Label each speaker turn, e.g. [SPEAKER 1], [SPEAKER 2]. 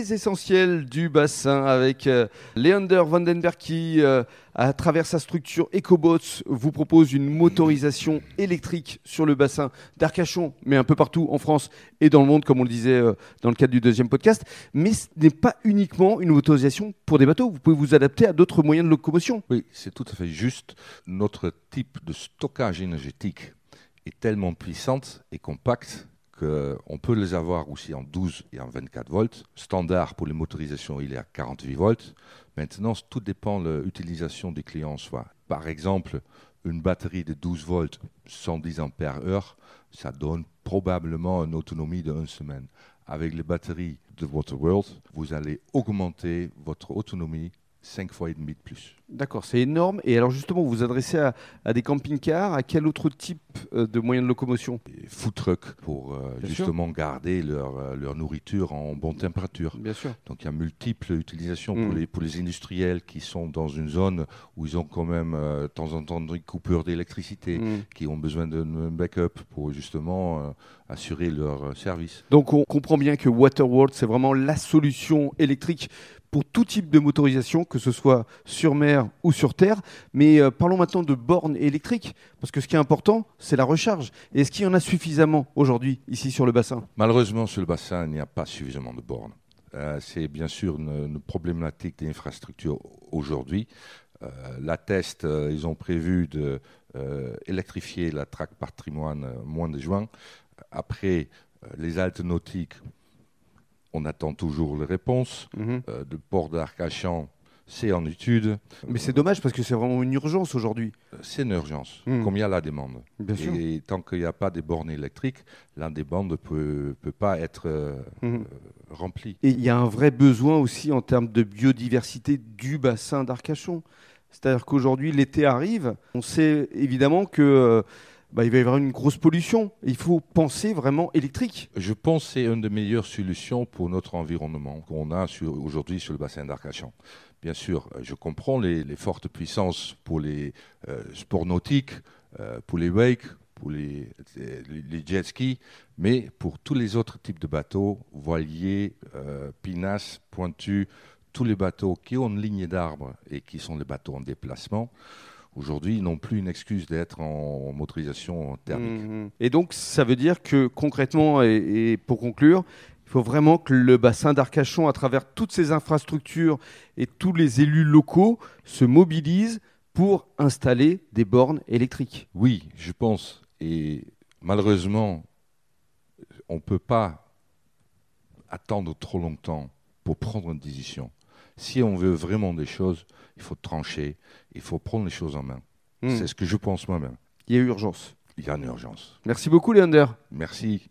[SPEAKER 1] les essentiels du bassin avec euh, Leander Vandenberg qui, euh, à travers sa structure EcoBots, vous propose une motorisation électrique sur le bassin d'Arcachon, mais un peu partout en France et dans le monde, comme on le disait euh, dans le cadre du deuxième podcast. Mais ce n'est pas uniquement une motorisation pour des bateaux, vous pouvez vous adapter à d'autres moyens de locomotion.
[SPEAKER 2] Oui, c'est tout à fait juste. Notre type de stockage énergétique est tellement puissante et compacte qu'on peut les avoir aussi en 12 et en 24 volts. Standard pour les motorisations, il est à 48 volts. Maintenant, tout dépend de l'utilisation des clients en soi. Par exemple, une batterie de 12 volts, 110 ampères heure, ça donne probablement une autonomie de une semaine. Avec les batteries de Waterworld, vous allez augmenter votre autonomie 5 fois et demi de plus.
[SPEAKER 1] D'accord, c'est énorme. Et alors justement, vous vous adressez à, à des camping-cars, à quel autre type euh, de moyens de locomotion?
[SPEAKER 2] Et food truck pour euh, justement garder leur, euh, leur nourriture en bonne température.
[SPEAKER 1] Bien sûr.
[SPEAKER 2] Donc il y a multiples utilisations
[SPEAKER 1] Mm.
[SPEAKER 2] pour, les, pour les industriels qui sont dans une zone où ils ont quand même de temps en temps des coupures d'électricité,
[SPEAKER 1] Mm.
[SPEAKER 2] qui ont besoin d'un backup pour justement assurer leur service.
[SPEAKER 1] Donc on comprend bien que Waterworld, c'est vraiment la solution électrique pour tout type de motorisation, que ce soit sur mer ou sur terre. Mais euh, parlons maintenant de bornes électriques, parce que ce qui est important, c'est la recharge. Est-ce qu'il y en a suffisamment aujourd'hui ici sur le bassin?
[SPEAKER 2] Malheureusement, sur le bassin, il n'y a pas suffisamment de bornes. Euh, c'est bien sûr une, une problématique d'infrastructure aujourd'hui. Euh, la test, ils ont prévu euh, électrifier la traque patrimoine mois de juin. Après, les haltes nautiques, on attend toujours les réponses.
[SPEAKER 1] Mhm.
[SPEAKER 2] Euh, le port d'Arcachon, c'est en étude.
[SPEAKER 1] Mais c'est dommage parce que c'est vraiment une urgence aujourd'hui.
[SPEAKER 2] Euh, C'est une urgence,
[SPEAKER 1] Mm.
[SPEAKER 2] comme il y a la demande.
[SPEAKER 1] Bien sûr.
[SPEAKER 2] Et tant qu'il n'y a pas des bornes électriques, la demande ne peut, peut pas être euh,
[SPEAKER 1] Mhm.
[SPEAKER 2] euh, remplie.
[SPEAKER 1] Et il y a un vrai besoin aussi en termes de biodiversité du bassin d'Arcachon. C'est-à-dire qu'aujourd'hui, l'été arrive, on sait évidemment que euh, bah, il va y avoir une grosse pollution. Il faut penser vraiment électrique.
[SPEAKER 2] Je pense que c'est une des meilleures solutions pour notre environnement qu'on a aujourd'hui sur le bassin d'Arcachon. Bien sûr, euh, je comprends les, fortes puissances pour les euh, sports nautiques, euh, pour les wakes, pour les, jet skis, mais pour tous les autres types de bateaux, voiliers, pinasses, pointus, tous les bateaux qui ont une ligne d'arbre et qui sont les bateaux en déplacement, aujourd'hui ils n'ont plus une excuse d'être en motorisation thermique.
[SPEAKER 1] Mhm. Et donc, ça veut dire que concrètement, et, et pour conclure, il faut vraiment que le bassin d'Arcachon, à travers toutes ces infrastructures et tous les élus locaux, se mobilisent pour installer des bornes électriques.
[SPEAKER 2] Oui, je pense. Et malheureusement, on ne peut pas attendre trop longtemps pour prendre une décision. Si on veut vraiment des choses, il faut trancher, il faut prendre les choses en main.
[SPEAKER 1] Mhm.
[SPEAKER 2] C'est ce que je pense moi-même.
[SPEAKER 1] Il y a urgence.
[SPEAKER 2] Il y a une urgence.
[SPEAKER 1] Merci beaucoup, Léander.
[SPEAKER 2] Merci.